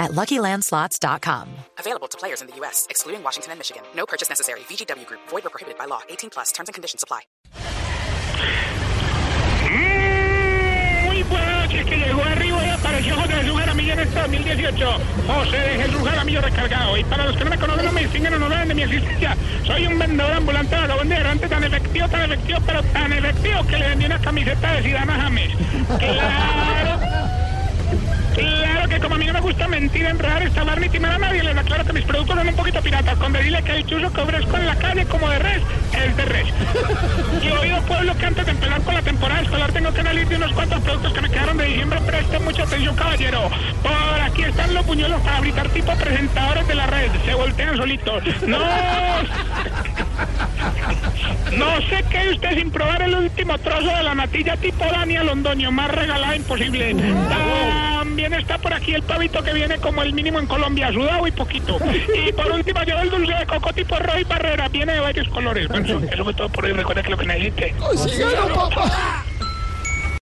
at LuckyLandSlots.com. Available to players in the U.S., excluding Washington and Michigan. No purchase necessary. VGW Group. Void or prohibited by law. 18 plus. Terms and conditions apply. Mm, Muy buenas noches, que llegó arriba y apareció José Jesús Jaramillo en este 2018. José Jesús Jaramillo recargado. Y para los que no me conocen, no me distinguen o no saben de mi existencia, soy un vendedor ambulante de vagabond de errante tan efectivo, tan efectivo, pero tan efectivo que le vendí una camiseta de Zidane a James. Claro. Claro que como a mí no me gusta mentir, enredar, estafar ni timar a nadie, les aclaro que mis productos son un poquito piratas. Con decirle que el chuzo que ofrezco en la calle como de res, es de res. Y he oído pueblo que antes de empezar con la temporada escolar tengo que de unos cuantos productos que me quedaron de diciembre. Presten mucha atención, caballero. Por aquí están los puñuelos para gritar tipo presentadores de la red. Se voltean solitos. No... No sé qué usted sin probar el último trozo de la natilla tipo Daniel Londoño, más regalada imposible. También está por aquí el pavito que viene como el mínimo en Colombia, sudado y poquito. Y por último lleva el dulce de coco tipo Roy Barrera, viene de varios colores. Eso, fue todo por hoy. Recuerda que lo que necesite. ¡Síguelo, papá!